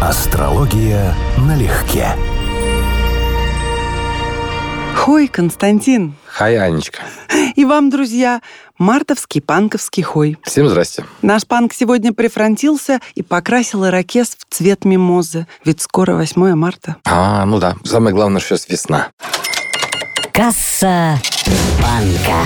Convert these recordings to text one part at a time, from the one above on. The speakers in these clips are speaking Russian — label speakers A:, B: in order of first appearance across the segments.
A: Астрология налегке.
B: Хой, Константин.
C: Хай, Анечка.
B: И вам, друзья, мартовский панковский хой.
C: Всем здрасте.
B: Наш панк сегодня прифронтился и покрасил ирокез в цвет мимозы. Ведь скоро 8 марта.
C: А, ну да. Самое главное, что сейчас весна.
D: Касса панка.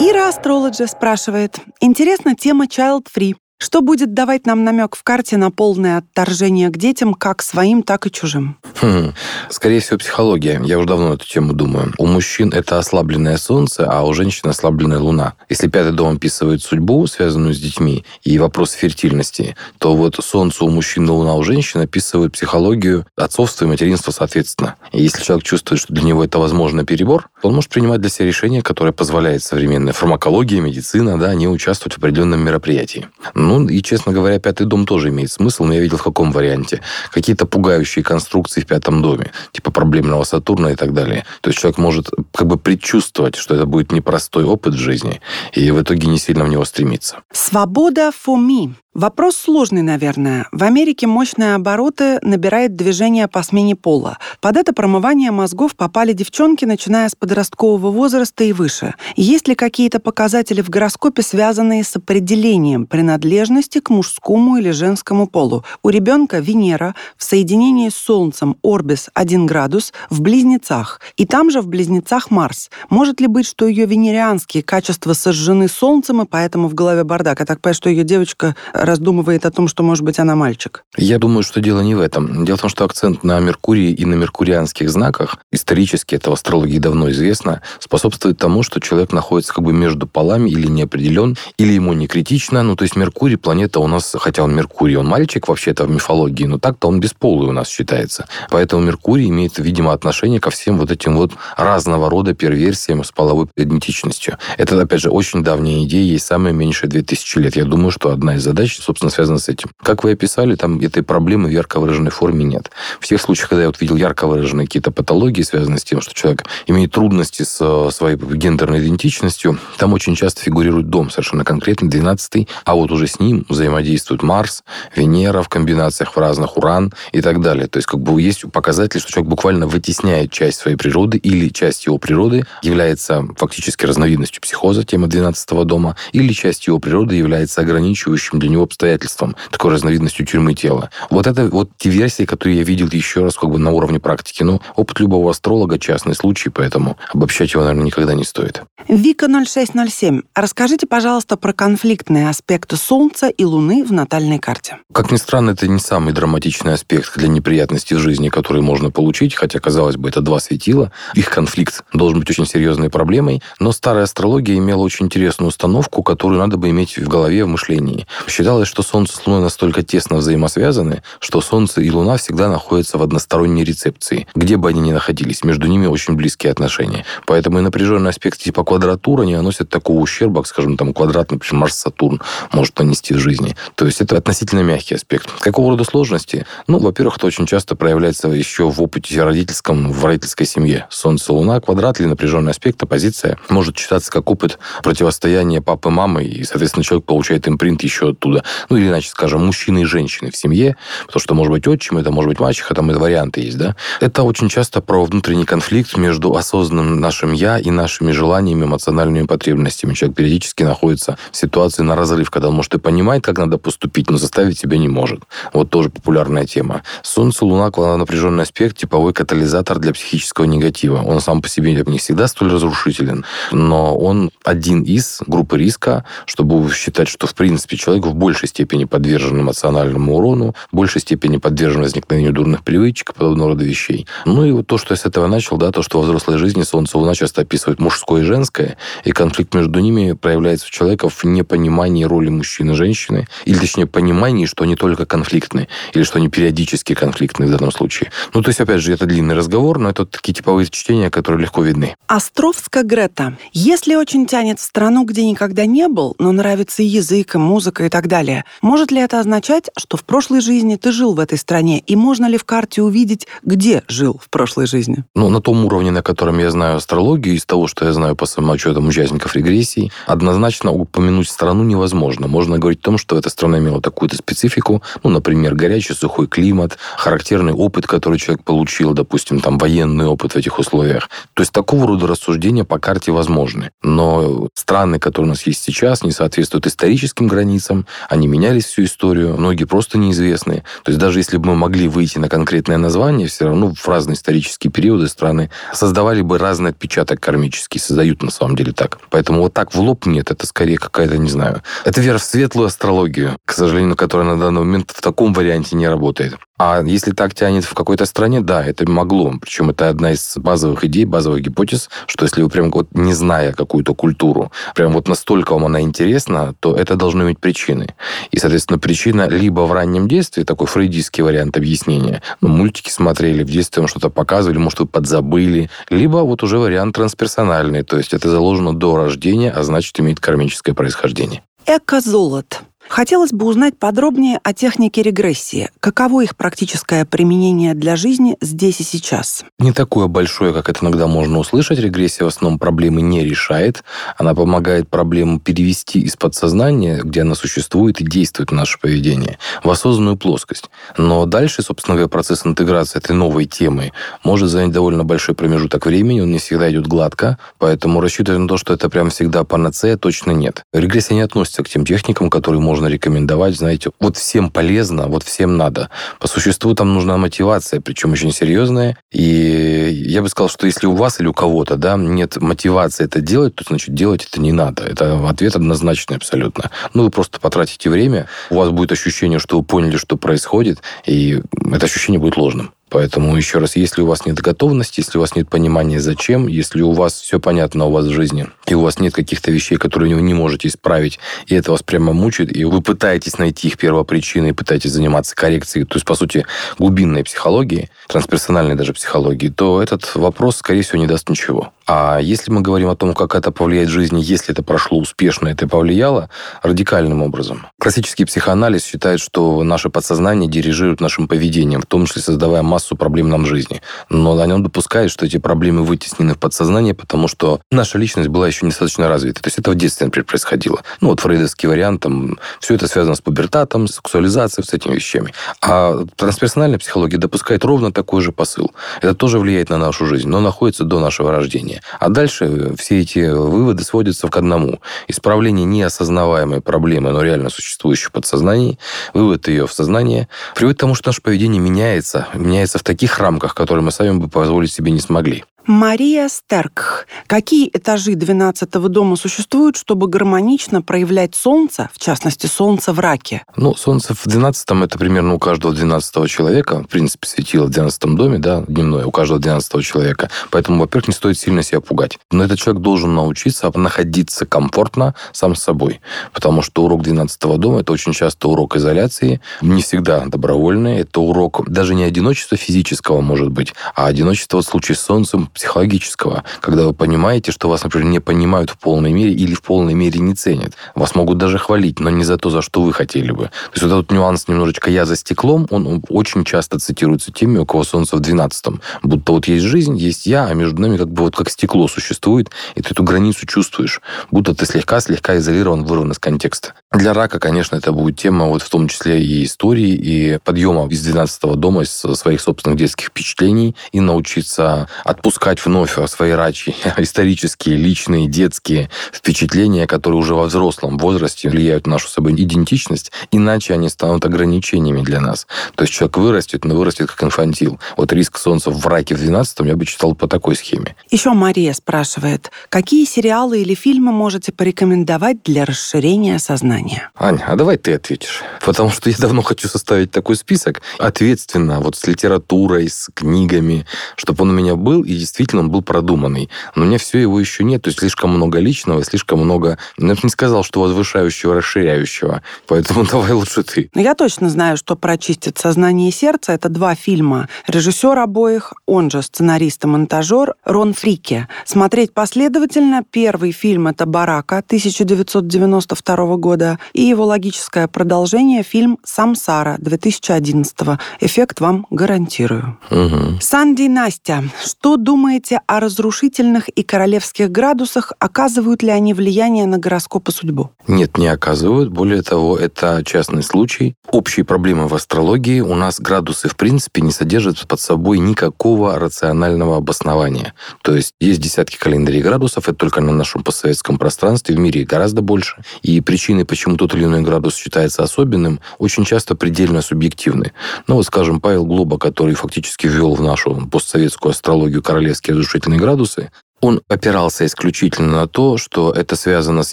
B: Ира Астрологи спрашивает. Интересна тема Child Free. Что будет давать нам намек в карте на полное отторжение к детям, как своим, так и чужим?
C: Хм. Скорее всего, психология. Я уже давно эту тему думаю. У мужчин это ослабленное солнце, а у женщин ослабленная луна. Если пятый дом описывает судьбу, связанную с детьми, и вопрос фертильности, то вот солнце у мужчин и луна у женщин описывают психологию отцовства и материнства соответственно. И если человек чувствует, что для него это возможно перебор, он может принимать для себя решение, которое позволяет современная фармакология, медицина, да, не участвовать в определенном мероприятии. Ну, и, честно говоря, пятый дом тоже имеет смысл, но я видел в каком варианте. Какие-то пугающие конструкции в пятом доме, типа проблемного Сатурна и так далее. То есть человек может как бы предчувствовать, что это будет непростой опыт в жизни, и в итоге не сильно в него стремиться.
B: Свобода for me. Вопрос сложный, наверное. В Америке мощные обороты набирает движение по смене пола. Под это промывание мозгов попали девчонки, начиная с подросткового возраста и выше. Есть ли какие-то показатели в гороскопе, связанные с определением принадлежности к мужскому или женскому полу? У ребенка Венера в соединении с Солнцем Орбис 1 градус в Близнецах. И там же в Близнецах Марс. Может ли быть, что ее венерианские качества сожжены Солнцем, и поэтому в голове бардак? Я так понимаю, что ее девочка раздумывает о том, что, может быть, она мальчик?
C: Я думаю, что дело не в этом. Дело в том, что акцент на Меркурии и на меркурианских знаках, исторически это в астрологии давно известно, способствует тому, что человек находится как бы между полами или неопределен, или ему не критично. Ну, то есть Меркурий, планета у нас, хотя он Меркурий, он мальчик вообще-то в мифологии, но так-то он бесполый у нас считается. Поэтому Меркурий имеет, видимо, отношение ко всем вот этим вот разного рода перверсиям с половой идентичностью. Это, опять же, очень давняя идея, ей самое меньшее 2000 лет. Я думаю, что одна из задач собственно, связано с этим. Как вы описали, там этой проблемы в ярко выраженной форме нет. В тех случаях, когда я вот видел ярко выраженные какие-то патологии, связанные с тем, что человек имеет трудности с своей гендерной идентичностью, там очень часто фигурирует дом совершенно конкретно, 12 а вот уже с ним взаимодействует Марс, Венера в комбинациях в разных, Уран и так далее. То есть как бы есть показатель, что человек буквально вытесняет часть своей природы или часть его природы является фактически разновидностью психоза, тема 12 дома, или часть его природы является ограничивающим для него обстоятельствам, такой разновидностью тюрьмы тела. Вот это вот те версии, которые я видел еще раз как бы на уровне практики. Но опыт любого астролога частный случай, поэтому обобщать его, наверное, никогда не стоит.
B: Вика 0607. Расскажите, пожалуйста, про конфликтные аспекты Солнца и Луны в натальной карте.
C: Как ни странно, это не самый драматичный аспект для неприятностей в жизни, который можно получить, хотя, казалось бы, это два светила. Их конфликт должен быть очень серьезной проблемой, но старая астрология имела очень интересную установку, которую надо бы иметь в голове, в мышлении. Считалось, что Солнце с Луной настолько тесно взаимосвязаны, что Солнце и Луна всегда находятся в односторонней рецепции. Где бы они ни находились, между ними очень близкие отношения. Поэтому и напряженный аспект типа квадратура не наносит такого ущерба, скажем, там квадрат, например, Марс-Сатурн может нанести в жизни. То есть это относительно мягкий аспект. Какого рода сложности? Ну, во-первых, это очень часто проявляется еще в опыте родительском, в родительской семье. Солнце, Луна, квадрат или напряженный аспект, оппозиция может считаться как опыт противостояния папы, мамы, и, соответственно, человек получает импринт еще оттуда. Ну, или иначе скажем, мужчины и женщины в семье, потому что может быть отчим, это может быть мачеха, там и варианты есть, да. Это очень часто про внутренний конфликт между осознанным нашим «я» и нашими желаниями, эмоциональными потребностями. Человек периодически находится в ситуации на разрыв, когда он, может, и понимает, как надо поступить, но заставить себя не может. Вот тоже популярная тема. Солнце, Луна, напряженный аспект, типовой катализатор для психического негатива. Он сам по себе не всегда столь разрушителен, но он один из группы риска, чтобы считать, что, в принципе, человек в большей степени подвержен эмоциональному урону, в большей степени подвержен возникновению дурных привычек и подобного рода вещей. Ну и вот то, что я с этого начал, да, то, что во взрослой жизни Солнце Луна часто описывают мужское и женское, и конфликт между ними проявляется у человека в непонимании роли мужчины и женщины, или точнее понимании, что они только конфликтны, или что они периодически конфликтны в данном случае. Ну, то есть, опять же, это длинный разговор, но это такие типовые чтения, которые легко видны.
B: Островска Грета. Если очень тянет в страну, где никогда не был, но нравится язык, и музыка и так далее, далее. Может ли это означать, что в прошлой жизни ты жил в этой стране, и можно ли в карте увидеть, где жил в прошлой жизни?
C: Ну, на том уровне, на котором я знаю астрологию, из того, что я знаю по самоотчетам участников регрессии, однозначно упомянуть страну невозможно. Можно говорить о том, что эта страна имела такую-то специфику, ну, например, горячий, сухой климат, характерный опыт, который человек получил, допустим, там, военный опыт в этих условиях. То есть такого рода рассуждения по карте возможны. Но страны, которые у нас есть сейчас, не соответствуют историческим границам, они менялись всю историю, многие просто неизвестны. То есть даже если бы мы могли выйти на конкретное название, все равно в разные исторические периоды страны создавали бы разный отпечаток кармический, создают на самом деле так. Поэтому вот так в лоб нет, это скорее какая-то, не знаю, это вера в светлую астрологию, к сожалению, которая на данный момент в таком варианте не работает. А если так тянет в какой-то стране, да, это могло. Причем это одна из базовых идей, базовых гипотез, что если вы прям вот не зная какую-то культуру, прям вот настолько вам она интересна, то это должно иметь причины. И, соответственно, причина либо в раннем детстве, такой фрейдистский вариант объяснения, ну, мультики смотрели, в детстве вам что-то показывали, может, вы подзабыли, либо вот уже вариант трансперсональный, то есть это заложено до рождения, а значит, имеет кармическое происхождение.
B: Эко-золото. Хотелось бы узнать подробнее о технике регрессии. Каково их практическое применение для жизни здесь и сейчас?
C: Не такое большое, как это иногда можно услышать. Регрессия в основном проблемы не решает. Она помогает проблему перевести из подсознания, где она существует и действует в наше поведение, в осознанную плоскость. Но дальше, собственно говоря, процесс интеграции этой новой темы может занять довольно большой промежуток времени, он не всегда идет гладко, поэтому рассчитывать на то, что это прям всегда панацея, точно нет. Регрессия не относится к тем техникам, которые можно можно рекомендовать, знаете, вот всем полезно, вот всем надо. По существу там нужна мотивация, причем очень серьезная. И я бы сказал, что если у вас или у кого-то да, нет мотивации это делать, то значит делать это не надо. Это ответ однозначный абсолютно. Ну, вы просто потратите время, у вас будет ощущение, что вы поняли, что происходит, и это ощущение будет ложным. Поэтому еще раз, если у вас нет готовности, если у вас нет понимания, зачем, если у вас все понятно у вас в жизни, и у вас нет каких-то вещей, которые вы не можете исправить, и это вас прямо мучает, и вы пытаетесь найти их первопричины и пытаетесь заниматься коррекцией, то есть, по сути, глубинной психологии, трансперсональной даже психологии, то этот вопрос, скорее всего, не даст ничего. А если мы говорим о том, как это повлияет в жизни, если это прошло успешно, это повлияло радикальным образом. Классический психоанализ считает, что наше подсознание дирижирует нашим поведением, в том числе создавая проблем нам в жизни. Но они допускают, что эти проблемы вытеснены в подсознание, потому что наша личность была еще недостаточно развита. То есть это в детстве, например, происходило. Ну, вот фрейдовский вариант, там, все это связано с пубертатом, с сексуализацией, с этими вещами. А трансперсональная психология допускает ровно такой же посыл. Это тоже влияет на нашу жизнь, но находится до нашего рождения. А дальше все эти выводы сводятся к одному. Исправление неосознаваемой проблемы, но реально существующей в подсознании, вывод ее в сознание, приводит к тому, что наше поведение меняется, меняется в таких рамках, которые мы сами бы позволить себе не смогли.
B: Мария Стерк. Какие этажи 12-го дома существуют, чтобы гармонично проявлять Солнце, в частности, Солнце в раке?
C: Ну, Солнце в 12-м это примерно у каждого 12 человека. В принципе, светило в 12 доме, да, дневное, у каждого 12 человека. Поэтому, во-первых, не стоит сильно себя пугать. Но этот человек должен научиться находиться комфортно сам с собой. Потому что урок 12 дома – это очень часто урок изоляции, не всегда добровольный. Это урок даже не одиночества физического, может быть, а одиночество в случае с Солнцем психологического, когда вы понимаете, что вас, например, не понимают в полной мере или в полной мере не ценят. Вас могут даже хвалить, но не за то, за что вы хотели бы. То есть вот этот нюанс немножечко «я за стеклом», он очень часто цитируется теми, у кого солнце в 12-м. Будто вот есть жизнь, есть я, а между нами как бы вот как стекло существует, и ты эту границу чувствуешь. Будто ты слегка-слегка изолирован, вырван из контекста. Для рака, конечно, это будет тема вот в том числе и истории, и подъема из 12 дома, из своих собственных детских впечатлений, и научиться отпускать пускать вновь свои рачи, исторические, личные, детские впечатления, которые уже во взрослом возрасте влияют на нашу собой идентичность, иначе они станут ограничениями для нас. То есть человек вырастет, но вырастет как инфантил. Вот риск солнца в раке в 12 я бы читал по такой схеме.
B: Еще Мария спрашивает, какие сериалы или фильмы можете порекомендовать для расширения сознания?
C: Аня, а давай ты ответишь. Потому что я давно хочу составить такой список ответственно, вот с литературой, с книгами, чтобы он у меня был, и действительно он был продуманный. Но у меня все его еще нет, то есть слишком много личного, слишком много... Ну, я бы не сказал, что возвышающего, расширяющего. Поэтому давай лучше ты.
B: Ну, я точно знаю, что «Прочистит сознание и сердце» — это два фильма. Режиссер обоих, он же сценарист и монтажер, Рон Фрике. Смотреть последовательно. Первый фильм — это «Барака» 1992 года, года и его логическое продолжение фильм «Самсара» 2011 Эффект вам гарантирую.
C: Угу.
B: Санди Настя, что думаете о разрушительных и королевских градусах? Оказывают ли они влияние на гороскоп и судьбу?
C: Нет, не оказывают. Более того, это частный случай. Общие проблемы в астрологии. У нас градусы, в принципе, не содержат под собой никакого рационального обоснования. То есть есть десятки календарей градусов, это только на нашем постсоветском пространстве, в мире гораздо больше. И причины, почему тот или иной градус считается особенным, очень часто предельно субъективны. Ну вот, скажем, Павел Глоба, который фактически ввел в нашу постсоветскую астрологию королевские разрушительные градусы, он опирался исключительно на то, что это связано с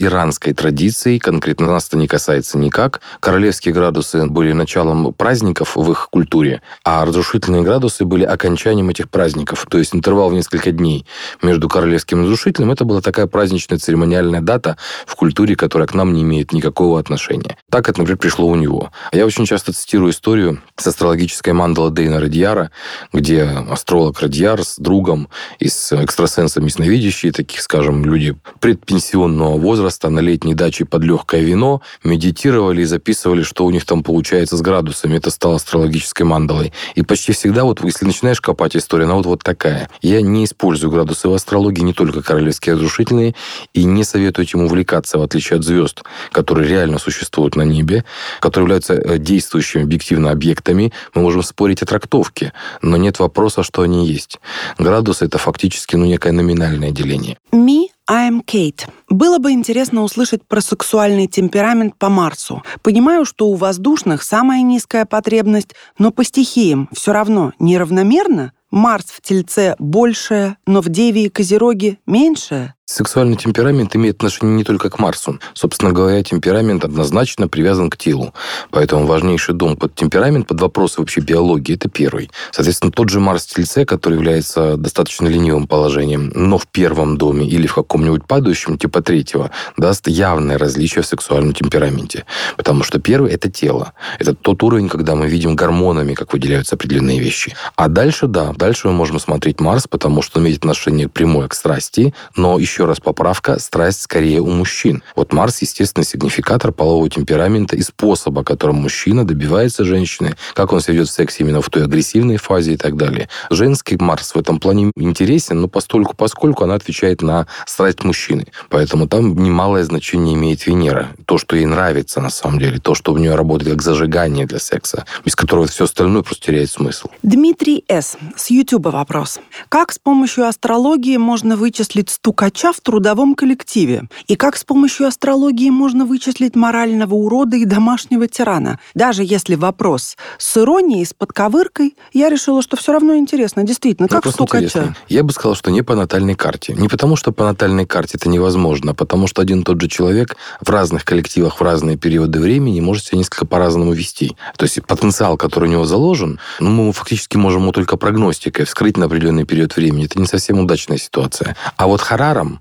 C: иранской традицией, конкретно нас это не касается никак. Королевские градусы были началом праздников в их культуре, а разрушительные градусы были окончанием этих праздников. То есть интервал в несколько дней между королевским и разрушительным – это была такая праздничная церемониальная дата в культуре, которая к нам не имеет никакого отношения. Так это, например, пришло у него. Я очень часто цитирую историю с астрологической мандала Дейна Радьяра, где астролог Радьяр с другом и с экстрасенсами ясновидящие, таких, скажем, люди предпенсионного возраста на летней даче под легкое вино, медитировали и записывали, что у них там получается с градусами. Это стало астрологической мандалой. И почти всегда, вот если начинаешь копать историю, она вот, вот такая. Я не использую градусы в астрологии, не только королевские разрушительные, и не советую этим увлекаться, в отличие от звезд, которые реально существуют на небе, которые являются э, действующими объективно объектами. Мы можем спорить о трактовке, но нет вопроса, что они есть. Градус — это фактически ну, некая номинальная криминальное деление.
B: Me, I am Kate. Было бы интересно услышать про сексуальный темперамент по Марсу. Понимаю, что у воздушных самая низкая потребность, но по стихиям все равно неравномерно? Марс в Тельце большее, но в Деве и Козероге меньшее?
C: Сексуальный темперамент имеет отношение не только к Марсу. Собственно говоря, темперамент однозначно привязан к телу. Поэтому важнейший дом под темперамент, под вопросы вообще биологии, это первый. Соответственно, тот же Марс в Тельце, который является достаточно ленивым положением, но в первом доме или в каком-нибудь падающем, типа третьего, даст явное различие в сексуальном темпераменте. Потому что первый – это тело. Это тот уровень, когда мы видим гормонами, как выделяются определенные вещи. А дальше, да, дальше мы можем смотреть Марс, потому что он имеет отношение прямое к страсти, но еще еще раз поправка, страсть скорее у мужчин. Вот Марс, естественно, сигнификатор полового темперамента и способа, которым мужчина добивается женщины, как он себя ведет в сексе именно в той агрессивной фазе и так далее. Женский Марс в этом плане интересен, но постольку, поскольку она отвечает на страсть мужчины. Поэтому там немалое значение имеет Венера. То, что ей нравится на самом деле, то, что в нее работает как зажигание для секса, без которого все остальное просто теряет смысл.
B: Дмитрий С. С Ютуба вопрос. Как с помощью астрологии можно вычислить стукача в трудовом коллективе, и как с помощью астрологии можно вычислить морального урода и домашнего тирана. Даже если вопрос с иронией, с подковыркой, я решила, что все равно интересно. Действительно, как стукача? Интересно.
C: Я бы сказал, что не по натальной карте. Не потому, что по натальной карте это невозможно, а потому что один и тот же человек в разных коллективах в разные периоды времени может себя несколько по-разному вести. То есть потенциал, который у него заложен, ну, мы фактически можем его только прогностикой вскрыть на определенный период времени. Это не совсем удачная ситуация. А вот Хараром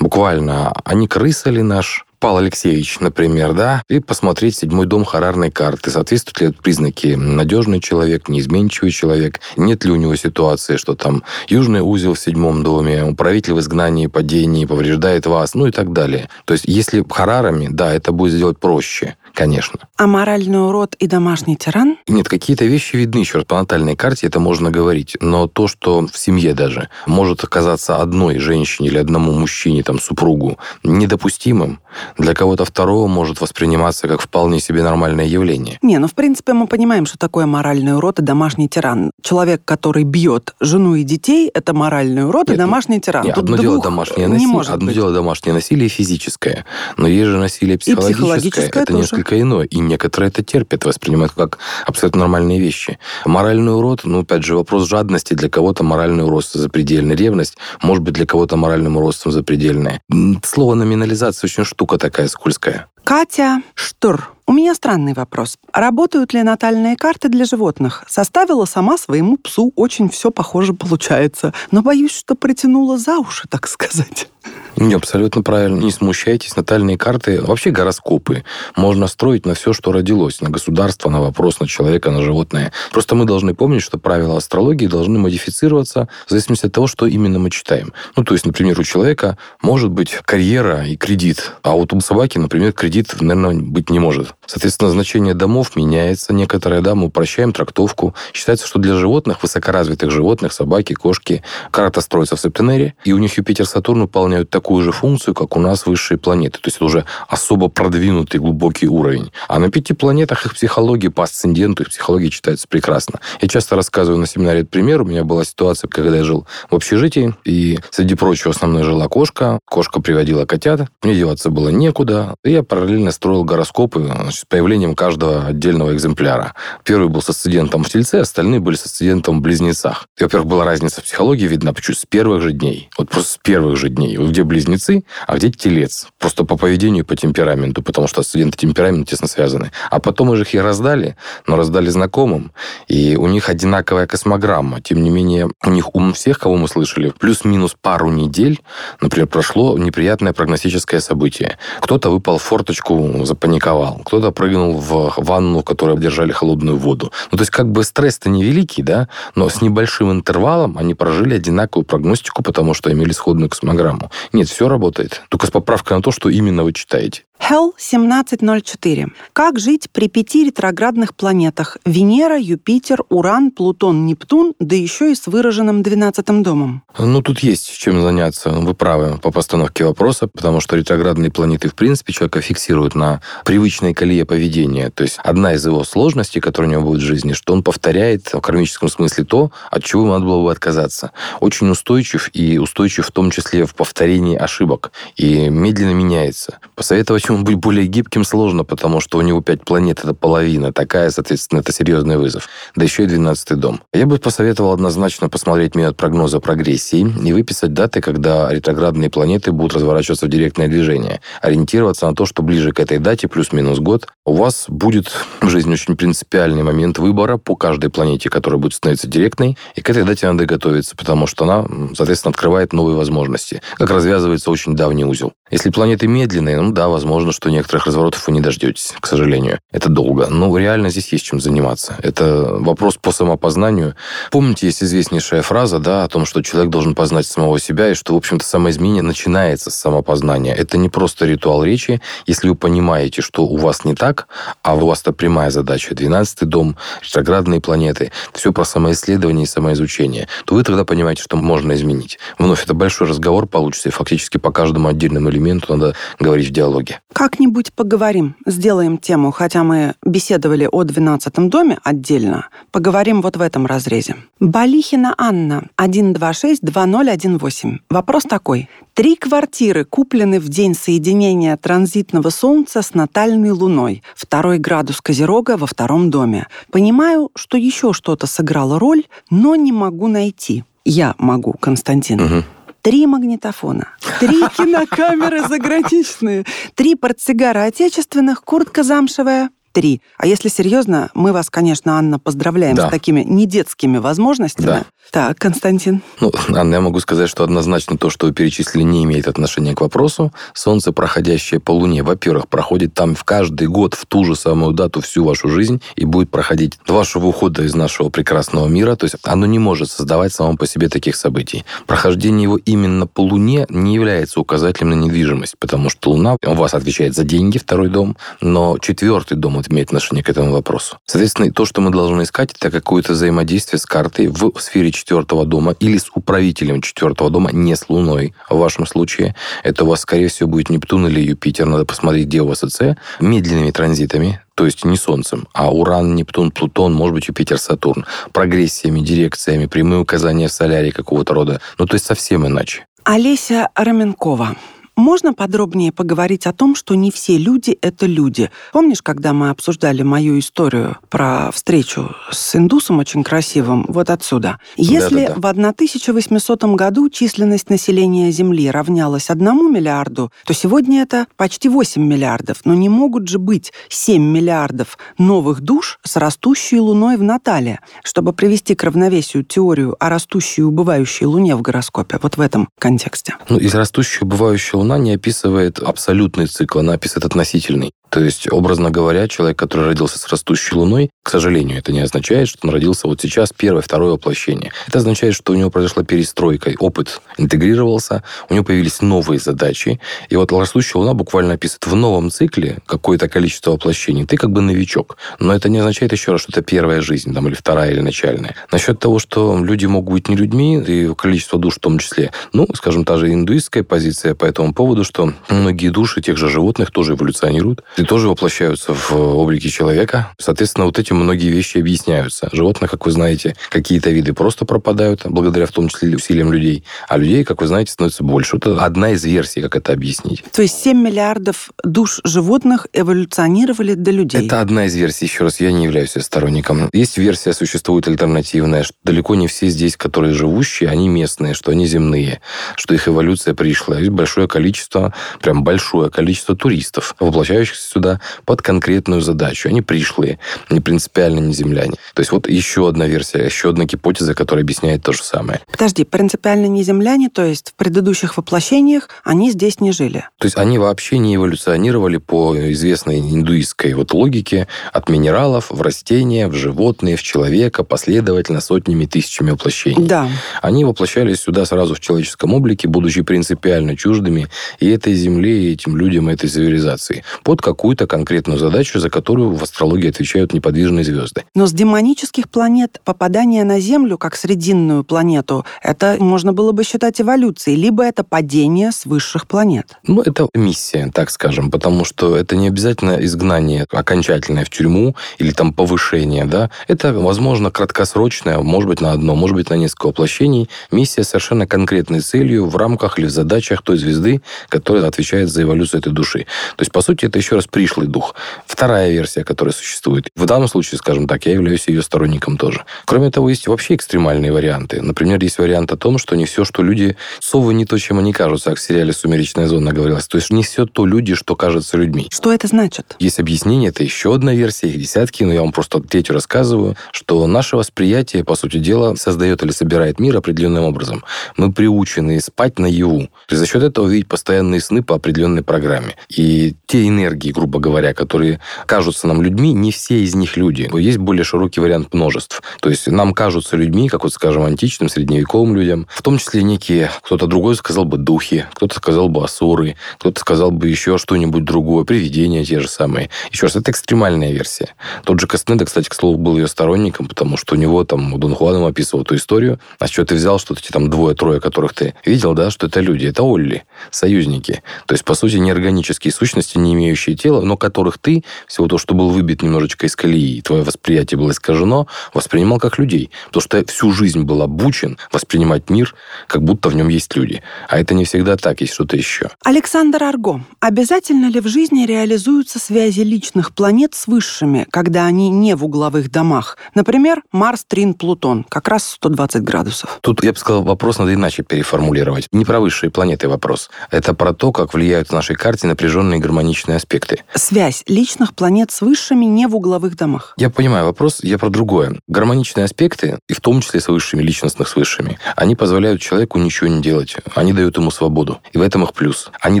C: буквально, а не крыса ли наш Павел Алексеевич, например, да, и посмотреть седьмой дом харарной карты. Соответствуют ли признаки надежный человек, неизменчивый человек, нет ли у него ситуации, что там южный узел в седьмом доме, управитель в изгнании, падении, повреждает вас, ну и так далее. То есть, если харарами, да, это будет сделать проще конечно.
B: А моральный урод и домашний тиран?
C: Нет, какие-то вещи видны еще раз по натальной карте, это можно говорить. Но то, что в семье даже может оказаться одной женщине или одному мужчине, там, супругу, недопустимым, для кого-то второго может восприниматься как вполне себе нормальное явление.
B: Не, ну, в принципе, мы понимаем, что такое моральный урод и домашний тиран. Человек, который бьет жену и детей, это моральный урод нет, и домашний тиран.
C: Нет, одно дело домашнее насилие, одно быть. дело домашнее насилие физическое, но есть же насилие психологическое. И психологическое это тоже. несколько несколько иное. И некоторые это терпят, воспринимают как абсолютно нормальные вещи. Моральный урод, ну, опять же, вопрос жадности. Для кого-то моральный урод – запредельная ревность. Может быть, для кого-то моральным уродством запредельная. Слово номинализация очень штука такая скользкая.
B: Катя Штур. У меня странный вопрос. Работают ли натальные карты для животных? Составила сама своему псу, очень все похоже получается. Но боюсь, что притянула за уши, так сказать.
C: Не, абсолютно правильно. Не смущайтесь. Натальные карты, вообще гороскопы, можно строить на все, что родилось. На государство, на вопрос, на человека, на животное. Просто мы должны помнить, что правила астрологии должны модифицироваться в зависимости от того, что именно мы читаем. Ну, то есть, например, у человека может быть карьера и кредит, а вот у собаки, например, кредит кредит, наверное, быть не может. Соответственно, значение домов меняется. Некоторые, да, упрощаем трактовку. Считается, что для животных, высокоразвитых животных, собаки, кошки, карта строится в Септенере, и у них Юпитер, Сатурн выполняют такую же функцию, как у нас высшие планеты. То есть это уже особо продвинутый глубокий уровень. А на пяти планетах их психология по асценденту, их психология читается прекрасно. Я часто рассказываю на семинаре этот пример. У меня была ситуация, когда я жил в общежитии, и среди прочего со мной жила кошка. Кошка приводила котят. Мне деваться было некуда. И я параллельно строил гороскопы значит, с появлением каждого отдельного экземпляра. Первый был с асцендентом в Тельце, остальные были с асцендентом в Близнецах. И, во-первых, была разница в психологии видна почему с первых же дней. Вот просто с первых же дней. Где Близнецы, а где Телец. Просто по поведению по темпераменту, потому что асцендент и темперамент тесно связаны. А потом мы же их и раздали, но раздали знакомым. И у них одинаковая космограмма. Тем не менее, у них у всех, кого мы слышали, плюс-минус пару недель, например, прошло неприятное прогностическое событие. Кто-то выпал в форточку, запаниковал. Кто-то прыгнул в ванну, в которой держали холодную воду. Ну, то есть, как бы стресс-то невеликий, да, но с небольшим интервалом они прожили одинаковую прогностику, потому что имели сходную космограмму. Нет, все работает. Только с поправкой на то, что именно вы читаете.
B: Hell 1704. Как жить при пяти ретроградных планетах Венера, Юпитер, Уран, Плутон, Нептун, да еще и с выраженным 12 домом?
C: Ну, тут есть чем заняться. Вы правы по постановке вопроса, потому что ретроградные планеты, в принципе, человека фиксируют на привычной колее поведения. То есть одна из его сложностей, которая у него будет в жизни, что он повторяет в кармическом смысле то, от чего ему надо было бы отказаться. Очень устойчив и устойчив в том числе в повторении ошибок. И медленно меняется. Посоветовать ему быть более гибким сложно, потому что у него пять планет, это половина. Такая, соответственно, это серьезный вызов. Да еще и 12 дом. Я бы посоветовал однозначно посмотреть метод прогноза прогрессии и выписать даты, когда ретроградные планеты будут разворачиваться в директное движение. Ориентироваться на то, что ближе к этой дате, плюс-минус год, у вас будет в жизни очень принципиальный момент выбора по каждой планете, которая будет становиться директной, и к этой дате надо готовиться, потому что она, соответственно, открывает новые возможности, как развязывается очень давний узел. Если планеты медленные, ну да, возможно, возможно, что некоторых разворотов вы не дождетесь, к сожалению. Это долго. Но реально здесь есть чем заниматься. Это вопрос по самопознанию. Помните, есть известнейшая фраза, да, о том, что человек должен познать самого себя, и что, в общем-то, самоизменение начинается с самопознания. Это не просто ритуал речи. Если вы понимаете, что у вас не так, а у вас это прямая задача, 12-й дом, ретроградные планеты, все про самоисследование и самоизучение, то вы тогда понимаете, что можно изменить. Вновь это большой разговор получится, и фактически по каждому отдельному элементу надо говорить в диалоге.
B: Как-нибудь поговорим, сделаем тему, хотя мы беседовали о 12 доме отдельно, поговорим вот в этом разрезе. Балихина Анна, 126-2018. Вопрос такой. Три квартиры куплены в день соединения транзитного Солнца с натальной Луной. Второй градус Козерога во втором доме. Понимаю, что еще что-то сыграло роль, но не могу найти. Я могу, Константин.
C: Угу
B: три магнитофона, три кинокамеры заграничные, три портсигара отечественных, куртка замшевая, три. А если серьезно, мы вас, конечно, Анна, поздравляем да. с такими недетскими возможностями. Да. Так, Константин.
C: Ну, Анна, я могу сказать, что однозначно то, что вы перечислили, не имеет отношения к вопросу. Солнце, проходящее по Луне, во-первых, проходит там в каждый год в ту же самую дату всю вашу жизнь и будет проходить до вашего ухода из нашего прекрасного мира. То есть оно не может создавать само по себе таких событий. Прохождение его именно по Луне не является указателем на недвижимость, потому что Луна у вас отвечает за деньги, второй дом, но четвертый дом имеет отношение к этому вопросу. Соответственно, то, что мы должны искать, это какое-то взаимодействие с картой в сфере четвертого дома или с управителем четвертого дома, не с Луной в вашем случае. Это у вас, скорее всего, будет Нептун или Юпитер. Надо посмотреть, где у вас АЦ. Медленными транзитами, то есть не Солнцем, а Уран, Нептун, Плутон, может быть, Юпитер, Сатурн, прогрессиями, дирекциями, прямые указания в солярии какого-то рода. Ну, то есть совсем иначе.
B: Олеся Раменкова. Можно подробнее поговорить о том, что не все люди — это люди? Помнишь, когда мы обсуждали мою историю про встречу с индусом очень красивым? Вот отсюда. Если да, да, да. в 1800 году численность населения Земли равнялась 1 миллиарду, то сегодня это почти 8 миллиардов. Но не могут же быть 7 миллиардов новых душ с растущей Луной в Натале, чтобы привести к равновесию теорию о растущей и убывающей Луне в гороскопе. Вот в этом контексте.
C: Ну, из растущей и убывающей Луны она не описывает абсолютный цикл, она описывает относительный. То есть, образно говоря, человек, который родился с растущей луной, к сожалению, это не означает, что он родился вот сейчас первое, второе воплощение. Это означает, что у него произошла перестройка, опыт интегрировался, у него появились новые задачи. И вот растущая луна буквально описывает в новом цикле какое-то количество воплощений. Ты как бы новичок. Но это не означает еще раз, что это первая жизнь, там, или вторая, или начальная. Насчет того, что люди могут быть не людьми, и количество душ в том числе, ну, скажем, та же индуистская позиция по этому поводу, что многие души тех же животных тоже эволюционируют и тоже воплощаются в облике человека. Соответственно, вот этим многие вещи объясняются. Животных, как вы знаете, какие-то виды просто пропадают, благодаря в том числе усилиям людей, а людей, как вы знаете, становится больше. Это одна из версий, как это объяснить.
B: То есть 7 миллиардов душ животных эволюционировали до людей?
C: Это одна из версий. Еще раз, я не являюсь сторонником. Есть версия, существует альтернативная, что далеко не все здесь, которые живущие, они местные, что они земные, что их эволюция пришла. Есть большое количество, прям большое количество туристов, воплощающихся сюда под конкретную задачу. Они пришлые, не принципиально не земляне. То есть вот еще одна версия, еще одна гипотеза, которая объясняет то же самое.
B: Подожди, принципиально не земляне, то есть в предыдущих воплощениях они здесь не жили?
C: То есть они вообще не эволюционировали по известной индуистской вот логике от минералов в растения, в животные, в человека, последовательно сотнями, тысячами воплощений.
B: Да.
C: Они воплощались сюда сразу в человеческом облике, будучи принципиально чуждыми и этой земле, и этим людям, и этой цивилизации, под какую-то конкретную задачу, за которую в астрологии отвечают неподвижные звезды.
B: Но с демонических планет попадание на Землю как срединную планету, это можно было бы считать эволюцией, либо это падение с высших планет.
C: Ну, это миссия, так скажем, потому что это не обязательно изгнание окончательное в тюрьму или там повышение, да. Это, возможно, краткосрочное, может быть, на одно, может быть, на несколько воплощений. Миссия совершенно конкретной целью в рамках или в задачах той звезды, которая отвечает за эволюцию этой души. То есть, по сути, это еще раз пришлый дух. Вторая версия, которая существует. В данном случае, скажем так, я являюсь ее сторонником тоже. Кроме того, есть вообще экстремальные варианты. Например, есть вариант о том, что не все, что люди... Совы не то, чем они кажутся, как в сериале «Сумеречная зона» говорилось. То есть не все то люди, что кажется людьми.
B: Что это значит?
C: Есть объяснение, это еще одна версия, их десятки, но я вам просто третью рассказываю, что наше восприятие, по сути дела, создает или собирает мир определенным образом. Мы приучены спать наяву. Есть за счет этого видеть постоянные сны по определенной программе. И те энергии, грубо говоря, которые кажутся нам людьми, не все из них люди. Есть более широкий вариант множеств. То есть нам кажутся людьми, как вот, скажем, античным, средневековым людям, в том числе некие, кто-то другой сказал бы духи, кто-то сказал бы асуры, кто-то сказал бы еще что-нибудь другое, привидения те же самые. Еще раз, это экстремальная версия. Тот же Каснеда, кстати, к слову, был ее сторонником, потому что у него там Дон Хуан описывал эту историю. А что ты взял, что эти там двое-трое, которых ты видел, да, что это люди, это Олли, союзники. То есть, по сути, неорганические сущности, не имеющие тела, но которых ты, всего то, что был выбит немножечко из колеи, твое восприятие было искажено, воспринимал как людей. Потому что всю жизнь был обучен воспринимать мир, как будто в нем есть люди. А это не всегда так, есть что-то еще.
B: Александр Арго, обязательно ли в жизни реализуются связи личных планет с высшими, когда они не в угловых домах? Например, Марс, Трин, Плутон. Как раз 120 градусов.
C: Тут, я бы сказал, вопрос надо иначе переформулировать. Не про высшие планеты вопрос. Это про то, как влияют в нашей карте напряженные гармоничные аспекты.
B: Связь личных планет с высшими не в угловых домах.
C: Я понимаю вопрос, я про другое. Гармоничные аспекты, и в том числе с высшими, личностных с высшими, они позволяют человеку ничего не делать. Они дают ему свободу. И в этом их плюс. Они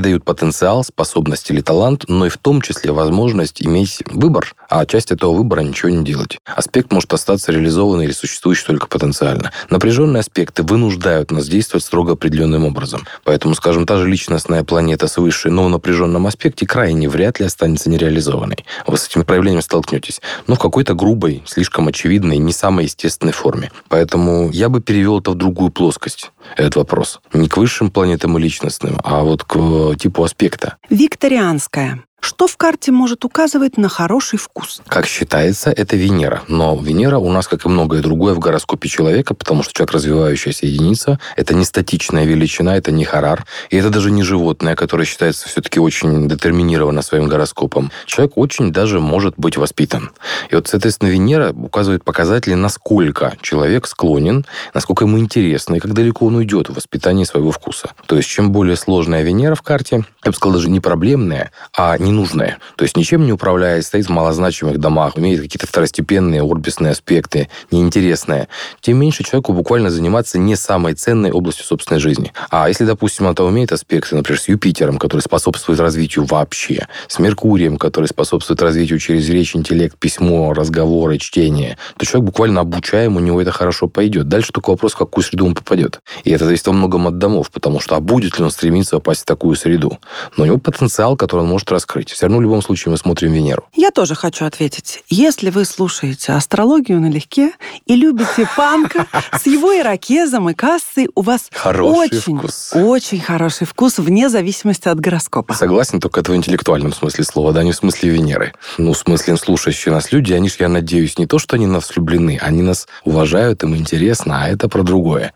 C: дают потенциал, способность или талант, но и в том числе возможность иметь выбор, а часть этого выбора ничего не делать. Аспект может остаться реализованный или существующий только потенциально. Напряженные аспекты вынуждают нас действовать строго определенным образом. Поэтому, скажем, та же личностная планета с высшей, но в напряженном аспекте крайне вряд ли останется нереализованной. Вы с этими проявлениями столкнетесь. Но в какой-то грубой, слишком очевидной, не самой естественной форме. Поэтому я бы перевел это в другую плоскость, этот вопрос. Не к высшим планетам и личностным, а вот к э, типу аспекта.
B: Викторианская. Что в карте может указывать на хороший вкус?
C: Как считается, это Венера. Но Венера у нас, как и многое другое в гороскопе человека, потому что человек развивающаяся единица, это не статичная величина, это не харар, и это даже не животное, которое считается все-таки очень детерминировано своим гороскопом. Человек очень даже может быть воспитан. И вот, соответственно, Венера указывает показатели, насколько человек склонен, насколько ему интересно, и как далеко он уйдет в воспитании своего вкуса. То есть, чем более сложная Венера в карте, я бы сказал, даже не проблемная, а не ненужное. То есть ничем не управляет, стоит в малозначимых домах, имеет какие-то второстепенные орбисные аспекты, неинтересные, тем меньше человеку буквально заниматься не самой ценной областью собственной жизни. А если, допустим, она умеет аспекты, например, с Юпитером, который способствует развитию вообще, с Меркурием, который способствует развитию через речь, интеллект, письмо, разговоры, чтение, то человек буквально обучаем, у него это хорошо пойдет. Дальше только вопрос, в какую среду он попадет. И это зависит во многом от домов, потому что а будет ли он стремиться попасть в такую среду? Но у него потенциал, который он может раскрыть. Все равно в любом случае мы смотрим Венеру.
B: Я тоже хочу ответить. Если вы слушаете астрологию налегке и любите панка с его ирокезом и кассой, у вас очень, очень хороший вкус вне зависимости от гороскопа.
C: Согласен, только это в интеллектуальном смысле слова, да, не в смысле Венеры. Ну, в смысле слушающие нас люди, они же, я надеюсь, не то, что они нас влюблены, они нас уважают, им интересно, а это про другое.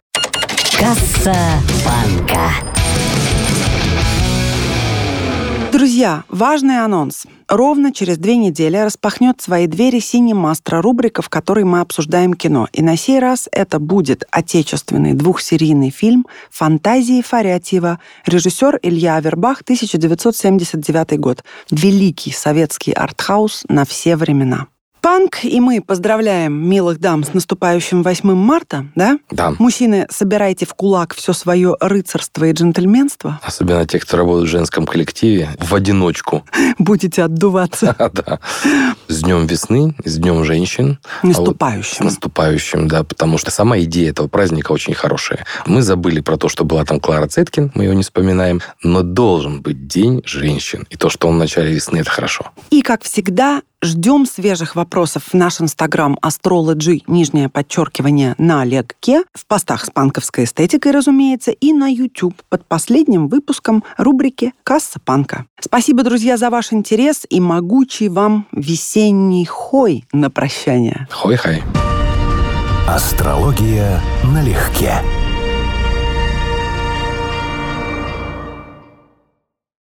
A: Касса банка.
B: Друзья, важный анонс. Ровно через две недели распахнет свои двери «Синемастро» рубрика, в которой мы обсуждаем кино. И на сей раз это будет отечественный двухсерийный фильм «Фантазии Фарятьева», режиссер Илья Авербах, 1979 год. Великий советский артхаус на все времена. Панк, и мы поздравляем милых дам с наступающим 8 марта, да?
C: Да.
B: Мужчины, собирайте в кулак все свое рыцарство и джентльменство.
C: Особенно те, кто работает в женском коллективе в одиночку.
B: Будете отдуваться.
C: Да. С Днем весны, с Днем женщин. А С
B: Наступающим.
C: наступающим, да, потому что сама идея этого праздника очень хорошая. Мы забыли про то, что была там Клара Цеткин, мы ее не вспоминаем, но должен быть День женщин. И то, что он в начале весны, это хорошо.
B: И, как всегда, ждем свежих вопросов в наш инстаграм astrology, нижнее подчеркивание, на Олегке, в постах с панковской эстетикой, разумеется, и на YouTube под последним выпуском рубрики «Касса панка». Спасибо, друзья, за ваш интерес и могучий вам весенний хой на прощание.
C: Хой-хай.
D: Астрология налегке.